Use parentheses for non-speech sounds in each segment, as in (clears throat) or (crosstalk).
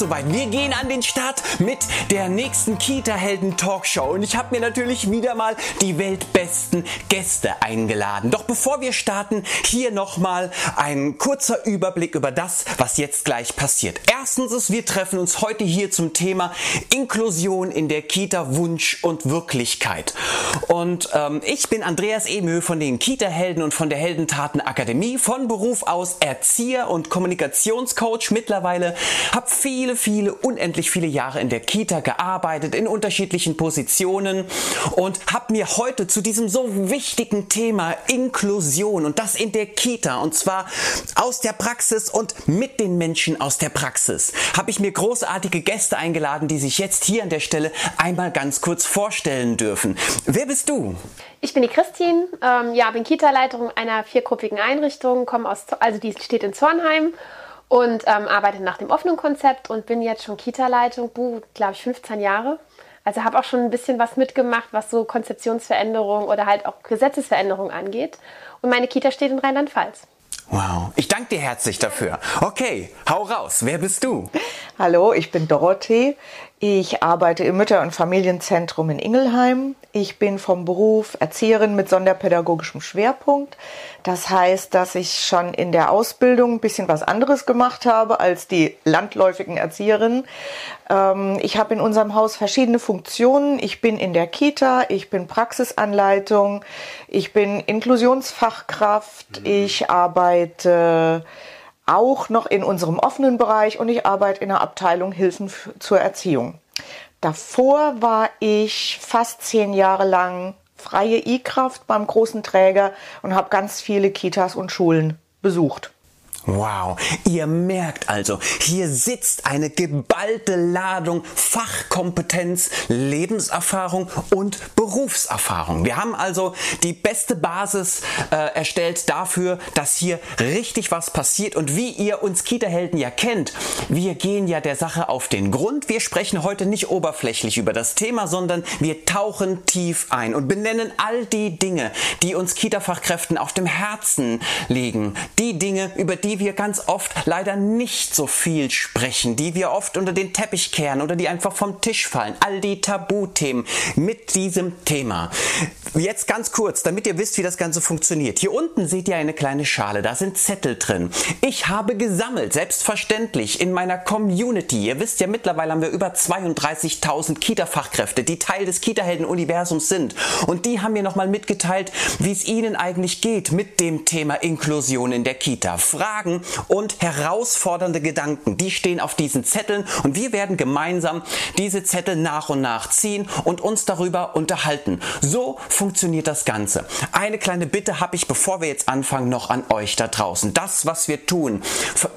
soweit. Wir gehen an den Start mit der nächsten Kita-Helden-Talkshow. Und ich habe mir natürlich wieder mal die weltbesten Gäste eingeladen. Doch bevor wir starten, hier nochmal ein kurzer Überblick über das, was jetzt gleich passiert. Erstens ist, wir treffen uns heute hier zum Thema Inklusion in der Kita Wunsch und Wirklichkeit. Und ähm, ich bin Andreas Emö von den Kita-Helden und von der Heldentaten Akademie, von Beruf aus Erzieher und Kommunikationscoach mit mittlerweile, habe viele, viele, unendlich viele Jahre in der Kita gearbeitet, in unterschiedlichen Positionen und habe mir heute zu diesem so wichtigen Thema Inklusion und das in der Kita und zwar aus der Praxis und mit den Menschen aus der Praxis, habe ich mir großartige Gäste eingeladen, die sich jetzt hier an der Stelle einmal ganz kurz vorstellen dürfen. Wer bist du? Ich bin die Christine, ähm, ja, bin Kita-Leiterin einer viergruppigen Einrichtung, komme aus, also die steht in Zornheim und ähm, arbeite nach dem offenen Konzept und bin jetzt schon Kita-Leitung, glaube ich, 15 Jahre. Also habe auch schon ein bisschen was mitgemacht, was so Konzeptionsveränderung oder halt auch Gesetzesveränderung angeht. Und meine Kita steht in Rheinland-Pfalz. Wow, ich danke dir herzlich dafür. Okay, hau raus. Wer bist du? Hallo, ich bin Dorothee. Ich arbeite im Mütter- und Familienzentrum in Ingelheim. Ich bin vom Beruf Erzieherin mit sonderpädagogischem Schwerpunkt. Das heißt, dass ich schon in der Ausbildung ein bisschen was anderes gemacht habe als die landläufigen Erzieherinnen. Ähm, ich habe in unserem Haus verschiedene Funktionen. Ich bin in der Kita, ich bin Praxisanleitung, ich bin Inklusionsfachkraft, mhm. ich arbeite auch noch in unserem offenen Bereich und ich arbeite in der Abteilung Hilfen zur Erziehung. Davor war ich fast zehn Jahre lang freie E-Kraft beim großen Träger und habe ganz viele Kitas und Schulen besucht. Wow, ihr merkt also, hier sitzt eine geballte Ladung Fachkompetenz, Lebenserfahrung und Berufserfahrung. Wir haben also die beste Basis äh, erstellt dafür, dass hier richtig was passiert und wie ihr uns Kita-Helden ja kennt, wir gehen ja der Sache auf den Grund. Wir sprechen heute nicht oberflächlich über das Thema, sondern wir tauchen tief ein und benennen all die Dinge, die uns Kita-Fachkräften auf dem Herzen liegen, die Dinge, über die die wir ganz oft leider nicht so viel sprechen, die wir oft unter den Teppich kehren oder die einfach vom Tisch fallen. All die Tabuthemen mit diesem Thema. Jetzt ganz kurz, damit ihr wisst, wie das Ganze funktioniert. Hier unten seht ihr eine kleine Schale, da sind Zettel drin. Ich habe gesammelt, selbstverständlich, in meiner Community. Ihr wisst ja, mittlerweile haben wir über 32.000 Kita-Fachkräfte, die Teil des Kita-Helden-Universums sind. Und die haben mir nochmal mitgeteilt, wie es ihnen eigentlich geht mit dem Thema Inklusion in der Kita. Fragen Fragen und herausfordernde Gedanken, die stehen auf diesen Zetteln und wir werden gemeinsam diese Zettel nach und nach ziehen und uns darüber unterhalten. So funktioniert das Ganze. Eine kleine Bitte habe ich, bevor wir jetzt anfangen, noch an euch da draußen. Das, was wir tun,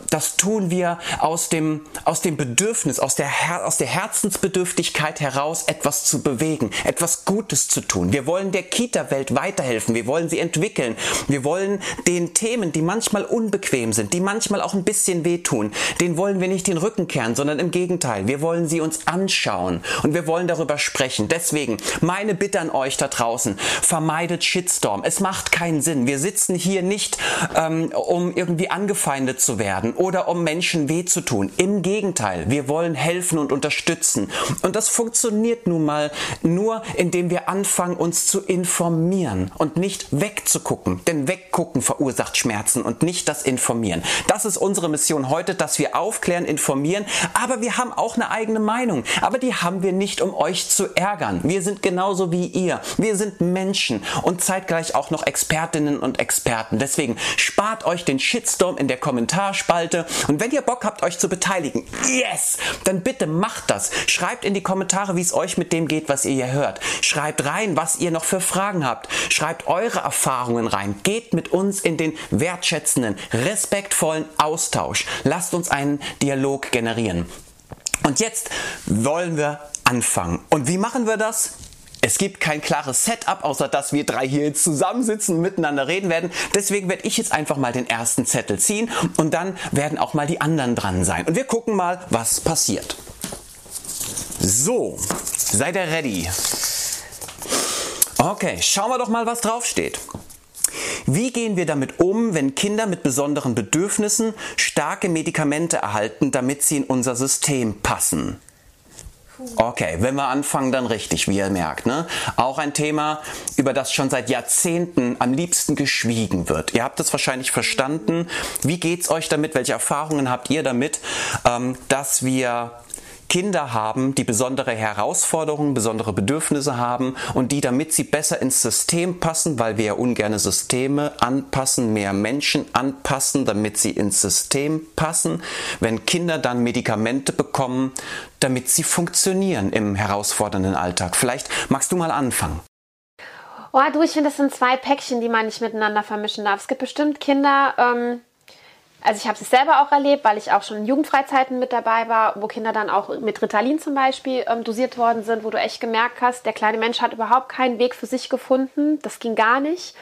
das tun wir aus dem, aus dem Bedürfnis, aus der, Her aus der Herzensbedürftigkeit heraus, etwas zu bewegen, etwas Gutes zu tun. Wir wollen der Kita-Welt weiterhelfen. Wir wollen sie entwickeln. Wir wollen den Themen, die manchmal unbequem sind, die manchmal auch ein bisschen wehtun, den wollen wir nicht den Rücken kehren, sondern im Gegenteil, wir wollen sie uns anschauen und wir wollen darüber sprechen. Deswegen meine Bitte an euch da draußen, vermeidet Shitstorm. Es macht keinen Sinn. Wir sitzen hier nicht, ähm, um irgendwie angefeindet zu werden oder um Menschen weh zu tun. Im Gegenteil, wir wollen helfen und unterstützen. Und das funktioniert nun mal nur, indem wir anfangen, uns zu informieren und nicht wegzugucken. Denn weggucken verursacht Schmerzen und nicht das Informieren informieren. Das ist unsere Mission heute, dass wir aufklären, informieren, aber wir haben auch eine eigene Meinung. Aber die haben wir nicht, um euch zu ärgern. Wir sind genauso wie ihr. Wir sind Menschen und zeitgleich auch noch Expertinnen und Experten. Deswegen spart euch den Shitstorm in der Kommentarspalte und wenn ihr Bock habt, euch zu beteiligen, yes, dann bitte macht das. Schreibt in die Kommentare, wie es euch mit dem geht, was ihr hier hört. Schreibt rein, was ihr noch für Fragen habt. Schreibt eure Erfahrungen rein. Geht mit uns in den wertschätzenden, respektvollen respektvollen Austausch. Lasst uns einen Dialog generieren. Und jetzt wollen wir anfangen. Und wie machen wir das? Es gibt kein klares Setup, außer dass wir drei hier jetzt zusammensitzen und miteinander reden werden. Deswegen werde ich jetzt einfach mal den ersten Zettel ziehen und dann werden auch mal die anderen dran sein. Und wir gucken mal, was passiert. So, seid ihr ready? Okay, schauen wir doch mal, was draufsteht. Wie gehen wir damit um, wenn Kinder mit besonderen Bedürfnissen starke Medikamente erhalten, damit sie in unser System passen? Okay, wenn wir anfangen, dann richtig, wie ihr merkt. Ne? Auch ein Thema, über das schon seit Jahrzehnten am liebsten geschwiegen wird. Ihr habt es wahrscheinlich verstanden. Wie geht's euch damit? Welche Erfahrungen habt ihr damit, ähm, dass wir Kinder haben, die besondere Herausforderungen, besondere Bedürfnisse haben und die, damit sie besser ins System passen, weil wir ja ungerne Systeme anpassen, mehr Menschen anpassen, damit sie ins System passen, wenn Kinder dann Medikamente bekommen, damit sie funktionieren im herausfordernden Alltag. Vielleicht magst du mal anfangen. Oh, du, ich finde, das sind zwei Päckchen, die man nicht miteinander vermischen darf. Es gibt bestimmt Kinder, ähm, also ich habe es selber auch erlebt, weil ich auch schon in Jugendfreizeiten mit dabei war, wo Kinder dann auch mit Ritalin zum Beispiel ähm, dosiert worden sind, wo du echt gemerkt hast, der kleine Mensch hat überhaupt keinen Weg für sich gefunden. Das ging gar nicht.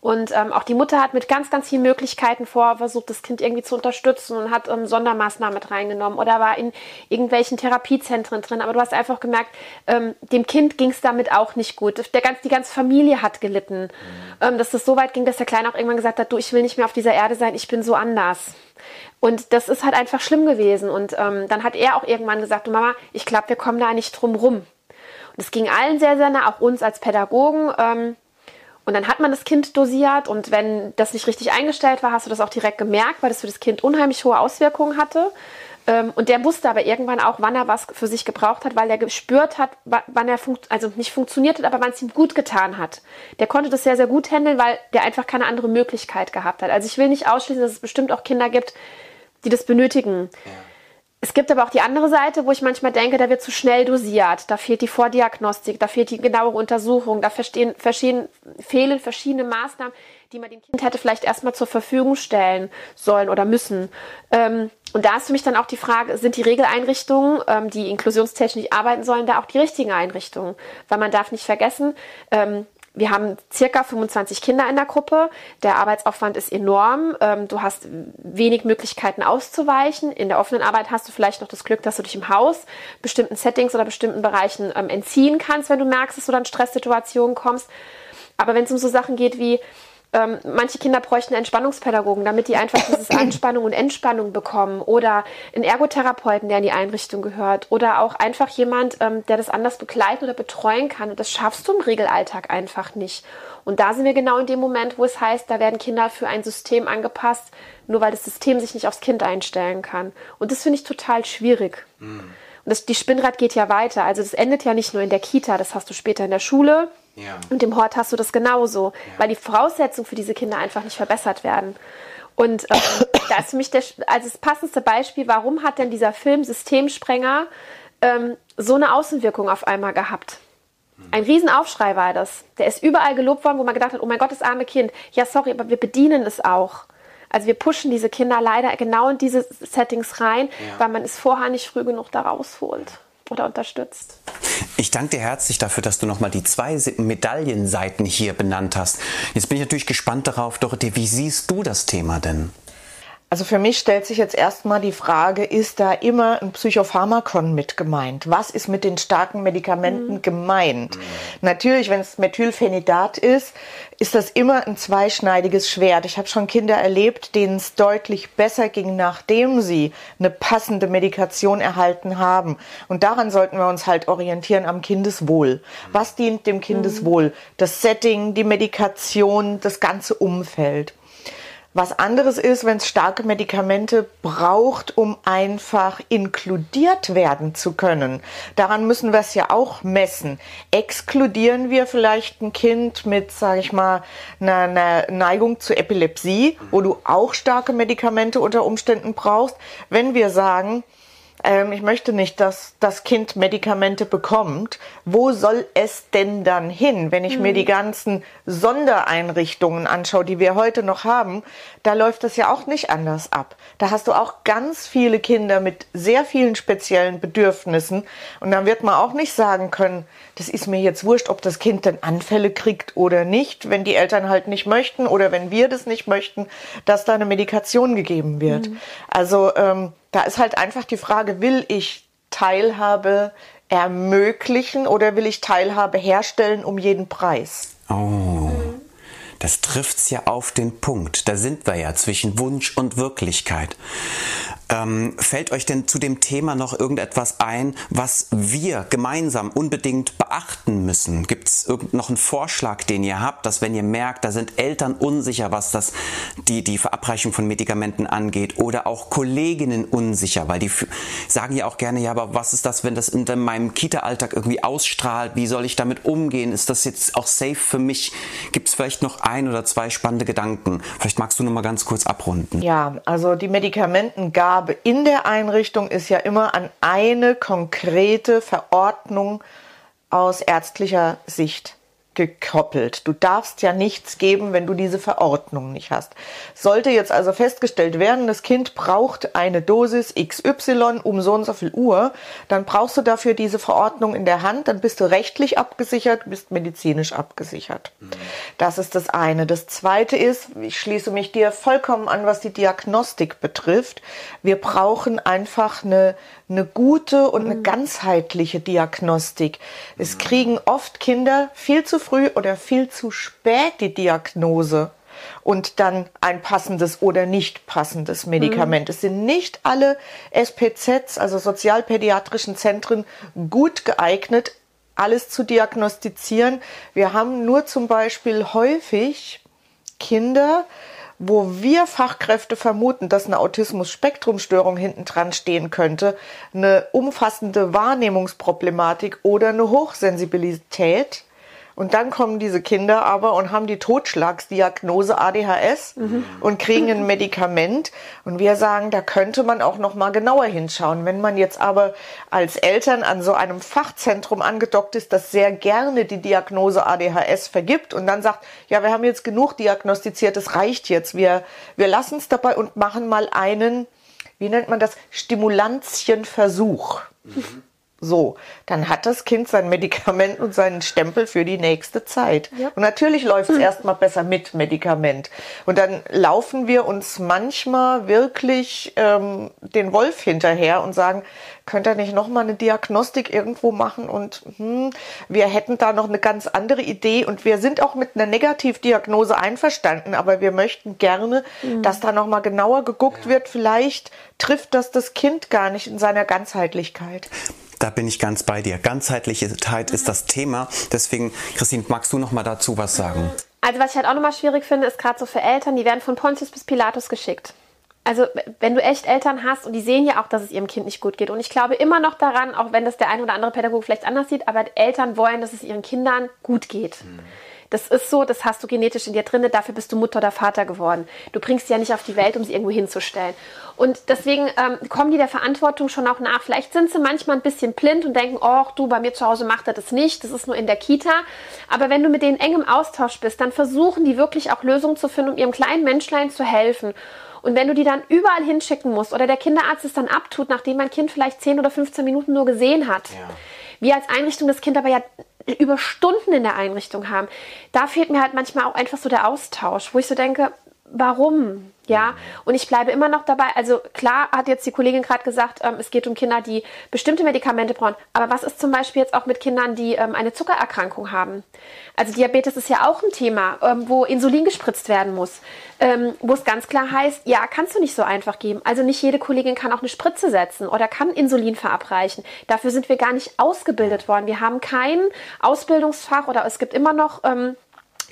Und ähm, auch die Mutter hat mit ganz, ganz vielen Möglichkeiten vor versucht, das Kind irgendwie zu unterstützen und hat ähm, Sondermaßnahmen mit reingenommen oder war in irgendwelchen Therapiezentren drin. Aber du hast einfach gemerkt, ähm, dem Kind ging es damit auch nicht gut. Der ganz, die ganze Familie hat gelitten. Ähm, dass das so weit ging, dass der Kleine auch irgendwann gesagt hat, du, ich will nicht mehr auf dieser Erde sein, ich bin so anders. Und das ist halt einfach schlimm gewesen. Und ähm, dann hat er auch irgendwann gesagt, du Mama, ich glaube, wir kommen da nicht drum rum. Und es ging allen sehr, sehr nah, auch uns als Pädagogen. Ähm, und dann hat man das Kind dosiert und wenn das nicht richtig eingestellt war, hast du das auch direkt gemerkt, weil das für das Kind unheimlich hohe Auswirkungen hatte. Ähm, und der wusste aber irgendwann auch, wann er was für sich gebraucht hat, weil er gespürt hat, wann er also nicht funktioniert hat, aber wann es ihm gut getan hat. Der konnte das sehr, sehr gut handeln, weil der einfach keine andere Möglichkeit gehabt hat. Also ich will nicht ausschließen, dass es bestimmt auch Kinder gibt, die das benötigen. Ja. Es gibt aber auch die andere Seite, wo ich manchmal denke, da wird zu schnell dosiert. Da fehlt die Vordiagnostik, da fehlt die genauere Untersuchung, da fehlen verschiedene Maßnahmen, die man dem Kind hätte vielleicht erstmal zur Verfügung stellen sollen oder müssen. Ähm, und da ist für mich dann auch die Frage, sind die Regeleinrichtungen, ähm, die inklusionstechnisch arbeiten sollen, da auch die richtigen Einrichtungen? Weil man darf nicht vergessen, ähm, wir haben circa 25 Kinder in der Gruppe. Der Arbeitsaufwand ist enorm. Ähm, du hast wenig Möglichkeiten auszuweichen. In der offenen Arbeit hast du vielleicht noch das Glück, dass du dich im Haus bestimmten Settings oder bestimmten Bereichen ähm, entziehen kannst, wenn du merkst, dass du dann Stresssituationen kommst. Aber wenn es um so Sachen geht wie ähm, manche Kinder bräuchten Entspannungspädagogen, damit die einfach dieses (clears throat) Anspannung und Entspannung bekommen. Oder einen Ergotherapeuten, der in die Einrichtung gehört. Oder auch einfach jemand, ähm, der das anders begleiten oder betreuen kann. Und das schaffst du im Regelalltag einfach nicht. Und da sind wir genau in dem Moment, wo es heißt, da werden Kinder für ein System angepasst, nur weil das System sich nicht aufs Kind einstellen kann. Und das finde ich total schwierig. Mhm. Und das, die Spinnrad geht ja weiter. Also das endet ja nicht nur in der Kita, das hast du später in der Schule, ja. Und im Hort hast du das genauso, ja. weil die Voraussetzungen für diese Kinder einfach nicht verbessert werden. Und äh, da ist für mich der, also das passendste Beispiel, warum hat denn dieser Film Systemsprenger ähm, so eine Außenwirkung auf einmal gehabt? Ein Riesenaufschrei war das. Der ist überall gelobt worden, wo man gedacht hat, oh mein Gott, das arme Kind. Ja, sorry, aber wir bedienen es auch. Also wir pushen diese Kinder leider genau in diese Settings rein, ja. weil man es vorher nicht früh genug da rausholt oder unterstützt. Ich danke dir herzlich dafür, dass du nochmal die zwei Medaillenseiten hier benannt hast. Jetzt bin ich natürlich gespannt darauf, Dorothee, wie siehst du das Thema denn? Also für mich stellt sich jetzt erstmal die Frage, ist da immer ein Psychopharmakon mit gemeint? Was ist mit den starken Medikamenten mhm. gemeint? Mhm. Natürlich, wenn es Methylphenidat ist, ist das immer ein zweischneidiges Schwert. Ich habe schon Kinder erlebt, denen es deutlich besser ging, nachdem sie eine passende Medikation erhalten haben. Und daran sollten wir uns halt orientieren am Kindeswohl. Was dient dem Kindeswohl? Das Setting, die Medikation, das ganze Umfeld. Was anderes ist, wenn es starke Medikamente braucht, um einfach inkludiert werden zu können. Daran müssen wir es ja auch messen. Exkludieren wir vielleicht ein Kind mit, sage ich mal, einer, einer Neigung zu Epilepsie, wo du auch starke Medikamente unter Umständen brauchst. Wenn wir sagen, ähm, ich möchte nicht, dass das Kind Medikamente bekommt. Wo soll es denn dann hin? Wenn ich mhm. mir die ganzen Sondereinrichtungen anschaue, die wir heute noch haben, da läuft das ja auch nicht anders ab. Da hast du auch ganz viele Kinder mit sehr vielen speziellen Bedürfnissen. Und dann wird man auch nicht sagen können, das ist mir jetzt wurscht, ob das Kind dann Anfälle kriegt oder nicht, wenn die Eltern halt nicht möchten oder wenn wir das nicht möchten, dass da eine Medikation gegeben wird. Mhm. Also ähm, da ist halt einfach die Frage, will ich Teilhabe ermöglichen oder will ich Teilhabe herstellen um jeden Preis? Oh. Das trifft's ja auf den Punkt. Da sind wir ja zwischen Wunsch und Wirklichkeit. Ähm, fällt euch denn zu dem Thema noch irgendetwas ein, was wir gemeinsam unbedingt beachten müssen? Gibt es noch einen Vorschlag, den ihr habt, dass wenn ihr merkt, da sind Eltern unsicher, was das die, die Verabreichung von Medikamenten angeht oder auch Kolleginnen unsicher, weil die sagen ja auch gerne, ja, aber was ist das, wenn das in meinem Kita-Alltag irgendwie ausstrahlt? Wie soll ich damit umgehen? Ist das jetzt auch safe für mich? Gibt es vielleicht noch ein oder zwei spannende Gedanken? Vielleicht magst du noch mal ganz kurz abrunden. Ja, also die Medikamentengabe Abgabe in der Einrichtung ist ja immer an eine konkrete Verordnung aus ärztlicher Sicht gekoppelt. Du darfst ja nichts geben, wenn du diese Verordnung nicht hast. Sollte jetzt also festgestellt werden, das Kind braucht eine Dosis XY um so und so viel Uhr, dann brauchst du dafür diese Verordnung in der Hand, dann bist du rechtlich abgesichert, bist medizinisch abgesichert. Mhm. Das ist das eine. Das zweite ist, ich schließe mich dir vollkommen an, was die Diagnostik betrifft. Wir brauchen einfach eine eine gute und eine mhm. ganzheitliche Diagnostik. Es kriegen oft Kinder viel zu früh oder viel zu spät die Diagnose und dann ein passendes oder nicht passendes Medikament. Mhm. Es sind nicht alle SPZs, also sozialpädiatrischen Zentren, gut geeignet, alles zu diagnostizieren. Wir haben nur zum Beispiel häufig Kinder, wo wir Fachkräfte vermuten, dass eine Autismus-Spektrum-Störung hinten dran stehen könnte, eine umfassende Wahrnehmungsproblematik oder eine Hochsensibilität, und dann kommen diese Kinder aber und haben die Totschlagsdiagnose ADHS mhm. und kriegen ein Medikament. Und wir sagen, da könnte man auch noch mal genauer hinschauen. Wenn man jetzt aber als Eltern an so einem Fachzentrum angedockt ist, das sehr gerne die Diagnose ADHS vergibt und dann sagt, ja, wir haben jetzt genug diagnostiziert, es reicht jetzt. Wir, wir lassen es dabei und machen mal einen, wie nennt man das, Stimulantchenversuch. Mhm. So, dann hat das Kind sein Medikament und seinen Stempel für die nächste Zeit. Ja. Und natürlich läuft es hm. erstmal besser mit Medikament. Und dann laufen wir uns manchmal wirklich ähm, den Wolf hinterher und sagen, könnt ihr nicht nochmal eine Diagnostik irgendwo machen? Und hm, wir hätten da noch eine ganz andere Idee. Und wir sind auch mit einer Negativdiagnose einverstanden, aber wir möchten gerne, mhm. dass da nochmal genauer geguckt ja. wird. Vielleicht trifft das das Kind gar nicht in seiner Ganzheitlichkeit. Da bin ich ganz bei dir. Ganzheitlichkeit ist das Thema. Deswegen, Christine, magst du noch mal dazu was sagen? Also was ich halt auch nochmal schwierig finde, ist gerade so für Eltern, die werden von Pontius bis Pilatus geschickt. Also wenn du echt Eltern hast und die sehen ja auch, dass es ihrem Kind nicht gut geht. Und ich glaube immer noch daran, auch wenn das der ein oder andere Pädagoge vielleicht anders sieht, aber Eltern wollen, dass es ihren Kindern gut geht. Mhm. Das ist so, das hast du genetisch in dir drin, dafür bist du Mutter oder Vater geworden. Du bringst sie ja nicht auf die Welt, um sie irgendwo hinzustellen. Und deswegen ähm, kommen die der Verantwortung schon auch nach. Vielleicht sind sie manchmal ein bisschen blind und denken, oh, du, bei mir zu Hause macht er das nicht, das ist nur in der Kita. Aber wenn du mit denen eng im Austausch bist, dann versuchen die wirklich auch Lösungen zu finden, um ihrem kleinen Menschlein zu helfen. Und wenn du die dann überall hinschicken musst oder der Kinderarzt es dann abtut, nachdem mein Kind vielleicht 10 oder 15 Minuten nur gesehen hat, ja. wir als Einrichtung das Kind aber ja über Stunden in der Einrichtung haben. Da fehlt mir halt manchmal auch einfach so der Austausch, wo ich so denke, warum? Ja, und ich bleibe immer noch dabei. Also klar hat jetzt die Kollegin gerade gesagt, ähm, es geht um Kinder, die bestimmte Medikamente brauchen. Aber was ist zum Beispiel jetzt auch mit Kindern, die ähm, eine Zuckererkrankung haben? Also Diabetes ist ja auch ein Thema, ähm, wo Insulin gespritzt werden muss, ähm, wo es ganz klar heißt, ja, kannst du nicht so einfach geben. Also nicht jede Kollegin kann auch eine Spritze setzen oder kann Insulin verabreichen. Dafür sind wir gar nicht ausgebildet worden. Wir haben kein Ausbildungsfach oder es gibt immer noch ähm,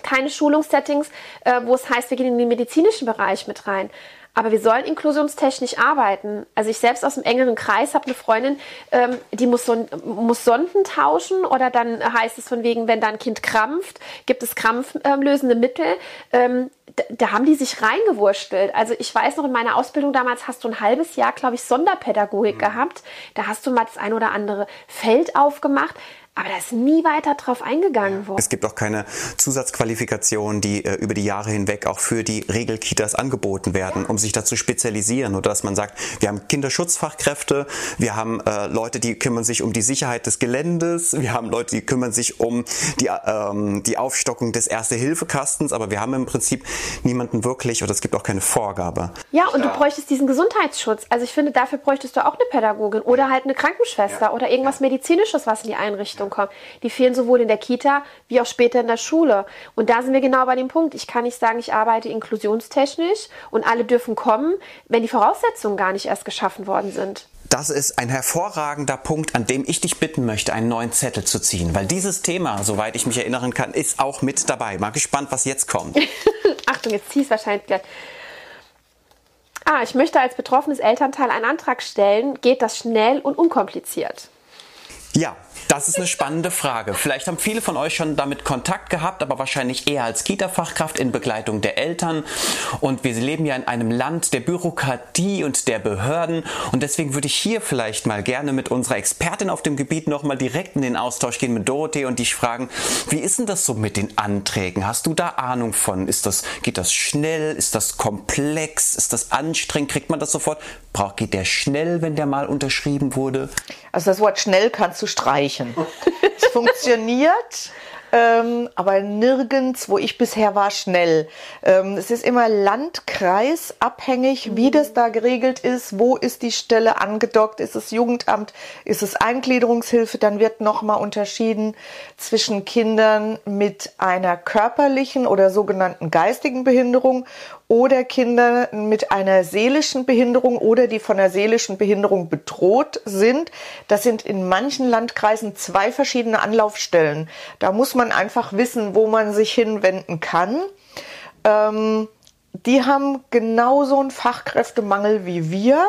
keine Schulungssettings, äh, wo es heißt, wir gehen in den medizinischen Bereich mit rein. Aber wir sollen inklusionstechnisch arbeiten. Also ich selbst aus dem engeren Kreis habe eine Freundin, ähm, die muss, so, muss Sonden tauschen oder dann heißt es von wegen, wenn da ein Kind krampft, gibt es krampflösende Mittel. Ähm, da, da, haben die sich reingewurstelt. Also ich weiß noch, in meiner Ausbildung damals hast du ein halbes Jahr, glaube ich, Sonderpädagogik mhm. gehabt. Da hast du mal das ein oder andere Feld aufgemacht. Aber da ist nie weiter drauf eingegangen worden. Es gibt auch keine Zusatzqualifikationen, die äh, über die Jahre hinweg auch für die Regelkitas angeboten werden, um sich dazu spezialisieren oder dass man sagt, wir haben Kinderschutzfachkräfte, wir haben äh, Leute, die kümmern sich um die Sicherheit des Geländes, wir haben Leute, die kümmern sich um die, ähm, die Aufstockung des Erste-Hilfe-Kastens, aber wir haben im Prinzip niemanden wirklich oder es gibt auch keine Vorgabe. Ja, und du bräuchtest diesen Gesundheitsschutz. Also ich finde, dafür bräuchtest du auch eine Pädagogin oder halt eine Krankenschwester ja. oder irgendwas Medizinisches, was in die Einrichtung kommt. Die fehlen sowohl in der Kita wie auch später in der Schule. Und da sind wir genau bei dem Punkt. Ich kann nicht sagen, ich arbeite inklusionstechnisch und alle dürfen kommen, wenn die Voraussetzungen gar nicht erst geschaffen worden sind. Das ist ein hervorragender Punkt, an dem ich dich bitten möchte, einen neuen Zettel zu ziehen, weil dieses Thema, soweit ich mich erinnern kann, ist auch mit dabei. Mal gespannt, was jetzt kommt. (laughs) Achtung, jetzt zieh es wahrscheinlich gleich. Ah, ich möchte als betroffenes Elternteil einen Antrag stellen. Geht das schnell und unkompliziert? Ja, das ist eine spannende Frage. Vielleicht haben viele von euch schon damit Kontakt gehabt, aber wahrscheinlich eher als Kita-Fachkraft in Begleitung der Eltern. Und wir leben ja in einem Land der Bürokratie und der Behörden. Und deswegen würde ich hier vielleicht mal gerne mit unserer Expertin auf dem Gebiet nochmal direkt in den Austausch gehen mit Dorothee und dich fragen, wie ist denn das so mit den Anträgen? Hast du da Ahnung von? Ist das, geht das schnell? Ist das komplex? Ist das anstrengend? Kriegt man das sofort? Braucht, geht der schnell, wenn der mal unterschrieben wurde? Also das Wort schnell kannst du streichen. (laughs) es funktioniert ähm, aber nirgends, wo ich bisher war, schnell. Ähm, es ist immer landkreisabhängig, wie das da geregelt ist, wo ist die Stelle angedockt, ist es Jugendamt, ist es Eingliederungshilfe, dann wird nochmal unterschieden zwischen Kindern mit einer körperlichen oder sogenannten geistigen Behinderung oder Kinder mit einer seelischen Behinderung oder die von einer seelischen Behinderung bedroht sind. Das sind in manchen Landkreisen zwei verschiedene Anlaufstellen. Da muss man einfach wissen, wo man sich hinwenden kann. Ähm, die haben genauso einen Fachkräftemangel wie wir.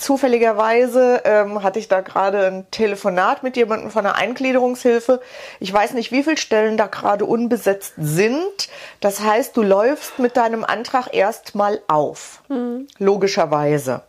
Zufälligerweise ähm, hatte ich da gerade ein Telefonat mit jemandem von der Eingliederungshilfe. Ich weiß nicht, wie viele Stellen da gerade unbesetzt sind. Das heißt, du läufst mit deinem Antrag erstmal auf. Mhm. Logischerweise.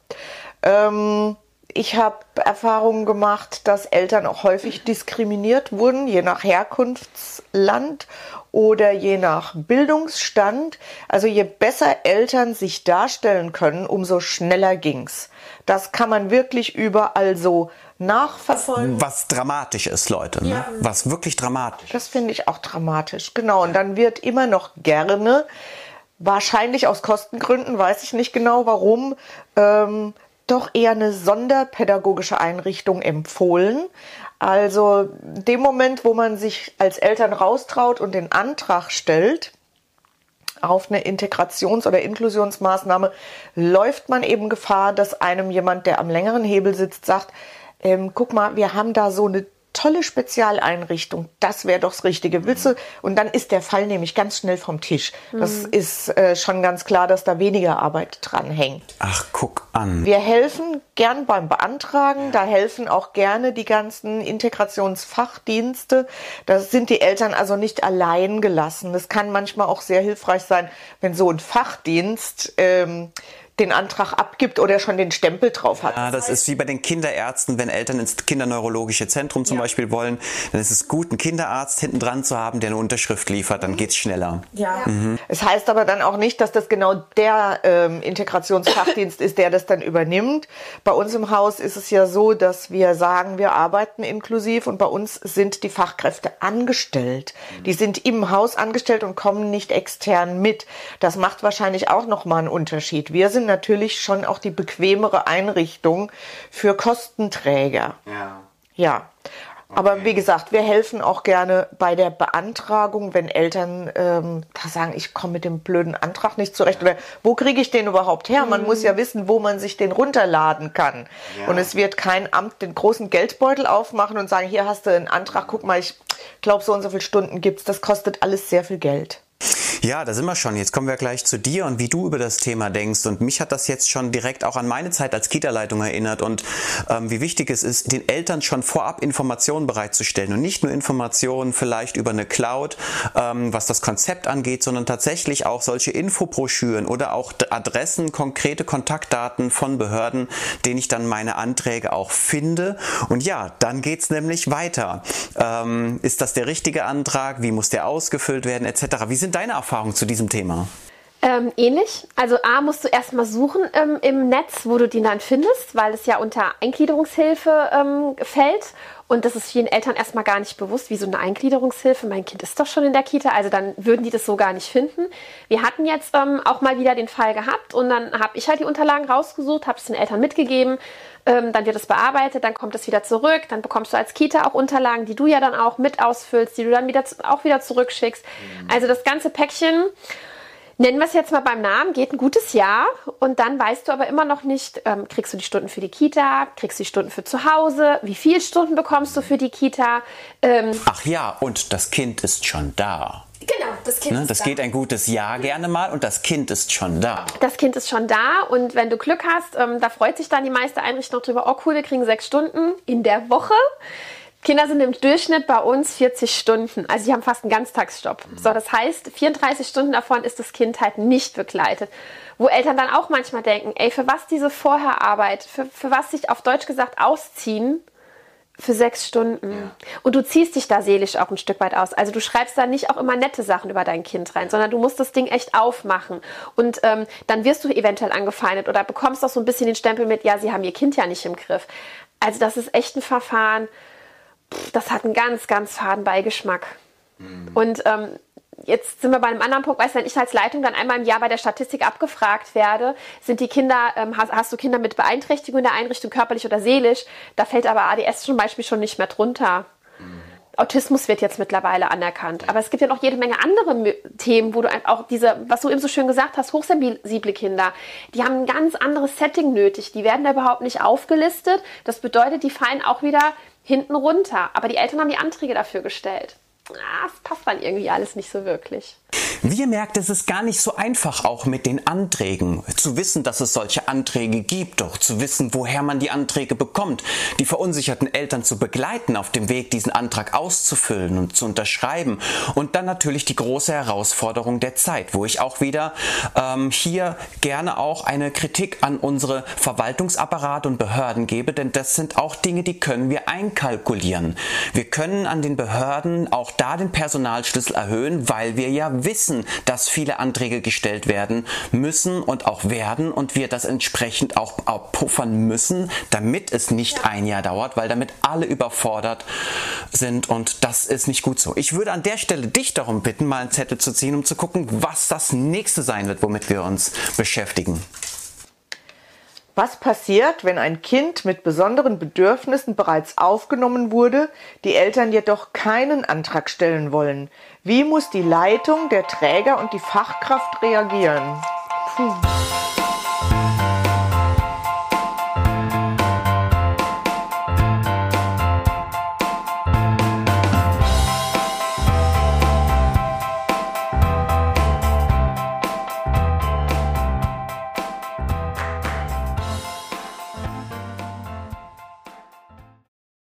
Ähm, ich habe Erfahrungen gemacht, dass Eltern auch häufig diskriminiert wurden, je nach Herkunftsland oder je nach Bildungsstand. Also je besser Eltern sich darstellen können, umso schneller ging's. Das kann man wirklich überall so nachverfolgen. Was dramatisch ist, Leute. Ne? Ja. Was wirklich dramatisch. Das finde ich auch dramatisch. Genau. Und dann wird immer noch gerne, wahrscheinlich aus Kostengründen, weiß ich nicht genau warum, ähm, doch eher eine sonderpädagogische Einrichtung empfohlen. Also dem Moment, wo man sich als Eltern raustraut und den Antrag stellt auf eine Integrations- oder Inklusionsmaßnahme, läuft man eben Gefahr, dass einem jemand, der am längeren Hebel sitzt, sagt, ähm, guck mal, wir haben da so eine tolle Spezialeinrichtung, das wäre doch das Richtige. Willst du? Und dann ist der Fall nämlich ganz schnell vom Tisch. Das mhm. ist äh, schon ganz klar, dass da weniger Arbeit dran hängt. Ach, guck an. Wir helfen gern beim Beantragen. Da helfen auch gerne die ganzen Integrationsfachdienste. Da sind die Eltern also nicht allein gelassen. Das kann manchmal auch sehr hilfreich sein, wenn so ein Fachdienst ähm, den Antrag abgibt oder schon den Stempel drauf hat. Ja, das ist wie bei den Kinderärzten, wenn Eltern ins kinderneurologische Zentrum zum ja. Beispiel wollen, dann ist es gut, einen Kinderarzt hinten dran zu haben, der eine Unterschrift liefert, dann geht es schneller. Ja. Mhm. Es heißt aber dann auch nicht, dass das genau der ähm, Integrationsfachdienst ist, der das dann übernimmt. Bei uns im Haus ist es ja so, dass wir sagen, wir arbeiten inklusiv und bei uns sind die Fachkräfte angestellt. Die sind im Haus angestellt und kommen nicht extern mit. Das macht wahrscheinlich auch nochmal einen Unterschied. Wir sind natürlich schon auch die bequemere Einrichtung für Kostenträger. Ja. Ja. Okay. Aber wie gesagt, wir helfen auch gerne bei der Beantragung, wenn Eltern ähm, da sagen, ich komme mit dem blöden Antrag nicht zurecht oder wo kriege ich den überhaupt her? Man mhm. muss ja wissen, wo man sich den runterladen kann. Ja. Und es wird kein Amt den großen Geldbeutel aufmachen und sagen, hier hast du einen Antrag, guck mal, ich glaube, so und so viele Stunden gibt's. Das kostet alles sehr viel Geld. Ja, da sind wir schon. Jetzt kommen wir gleich zu dir und wie du über das Thema denkst. Und mich hat das jetzt schon direkt auch an meine Zeit als Kita-Leitung erinnert und ähm, wie wichtig es ist, den Eltern schon vorab Informationen bereitzustellen und nicht nur Informationen vielleicht über eine Cloud, ähm, was das Konzept angeht, sondern tatsächlich auch solche Infobroschüren oder auch Adressen, konkrete Kontaktdaten von Behörden, denen ich dann meine Anträge auch finde. Und ja, dann geht's nämlich weiter. Ähm, ist das der richtige Antrag? Wie muss der ausgefüllt werden etc.? Wie sind deine Erfahrungen zu diesem Thema? Ähm, ähnlich. Also A musst du erstmal suchen ähm, im Netz, wo du den dann findest, weil es ja unter Eingliederungshilfe ähm, fällt. Und das ist vielen Eltern erstmal gar nicht bewusst, wie so eine Eingliederungshilfe. Mein Kind ist doch schon in der Kita, also dann würden die das so gar nicht finden. Wir hatten jetzt ähm, auch mal wieder den Fall gehabt und dann habe ich halt die Unterlagen rausgesucht, habe es den Eltern mitgegeben. Ähm, dann wird es bearbeitet, dann kommt es wieder zurück, dann bekommst du als Kita auch Unterlagen, die du ja dann auch mit ausfüllst, die du dann wieder auch wieder zurückschickst. Mhm. Also das ganze Päckchen nennen wir es jetzt mal beim Namen, geht ein gutes Jahr und dann weißt du aber immer noch nicht, ähm, kriegst du die Stunden für die Kita, kriegst du die Stunden für zu Hause, wie viele Stunden bekommst du für die Kita. Ähm, Ach ja, und das Kind ist schon da. Genau, das Kind ne, ist das da. geht ein gutes Jahr gerne mal und das Kind ist schon da. Das Kind ist schon da und wenn du Glück hast, ähm, da freut sich dann die meiste Einrichtung noch drüber, oh cool, wir kriegen sechs Stunden in der Woche. Kinder sind im Durchschnitt bei uns 40 Stunden. Also sie haben fast einen Ganztagsstopp. So, das heißt, 34 Stunden davon ist das Kind halt nicht begleitet. Wo Eltern dann auch manchmal denken, ey, für was diese Vorherarbeit, für, für was sich auf Deutsch gesagt ausziehen, für sechs Stunden. Ja. Und du ziehst dich da seelisch auch ein Stück weit aus. Also du schreibst da nicht auch immer nette Sachen über dein Kind rein, sondern du musst das Ding echt aufmachen. Und ähm, dann wirst du eventuell angefeindet oder bekommst auch so ein bisschen den Stempel mit, ja, sie haben ihr Kind ja nicht im Griff. Also das ist echt ein Verfahren das hat einen ganz, ganz faden Beigeschmack. Mhm. Und ähm, jetzt sind wir bei einem anderen Punkt, weißt du, wenn ich als Leitung dann einmal im Jahr bei der Statistik abgefragt werde, sind die Kinder, ähm, hast, hast, du Kinder mit Beeinträchtigung in der Einrichtung, körperlich oder seelisch, da fällt aber ADS zum Beispiel schon nicht mehr drunter. Autismus wird jetzt mittlerweile anerkannt. Aber es gibt ja noch jede Menge andere Themen, wo du auch diese, was du eben so schön gesagt hast, hochsensible Kinder, die haben ein ganz anderes Setting nötig. Die werden da überhaupt nicht aufgelistet. Das bedeutet, die fallen auch wieder hinten runter. Aber die Eltern haben die Anträge dafür gestellt. Ah, es passt dann irgendwie alles nicht so wirklich. Wie ihr merkt, es ist gar nicht so einfach auch mit den Anträgen. Zu wissen, dass es solche Anträge gibt, doch zu wissen, woher man die Anträge bekommt, die verunsicherten Eltern zu begleiten auf dem Weg, diesen Antrag auszufüllen und zu unterschreiben. Und dann natürlich die große Herausforderung der Zeit, wo ich auch wieder ähm, hier gerne auch eine Kritik an unsere Verwaltungsapparat und Behörden gebe, denn das sind auch Dinge, die können wir einkalkulieren. Wir können an den Behörden auch da den Personalschlüssel erhöhen, weil wir ja wissen, dass viele Anträge gestellt werden müssen und auch werden und wir das entsprechend auch, auch puffern müssen, damit es nicht ein Jahr dauert, weil damit alle überfordert sind und das ist nicht gut so. Ich würde an der Stelle dich darum bitten, mal einen Zettel zu ziehen, um zu gucken, was das nächste sein wird, womit wir uns beschäftigen. Was passiert, wenn ein Kind mit besonderen Bedürfnissen bereits aufgenommen wurde, die Eltern jedoch keinen Antrag stellen wollen? Wie muss die Leitung, der Träger und die Fachkraft reagieren? Puh.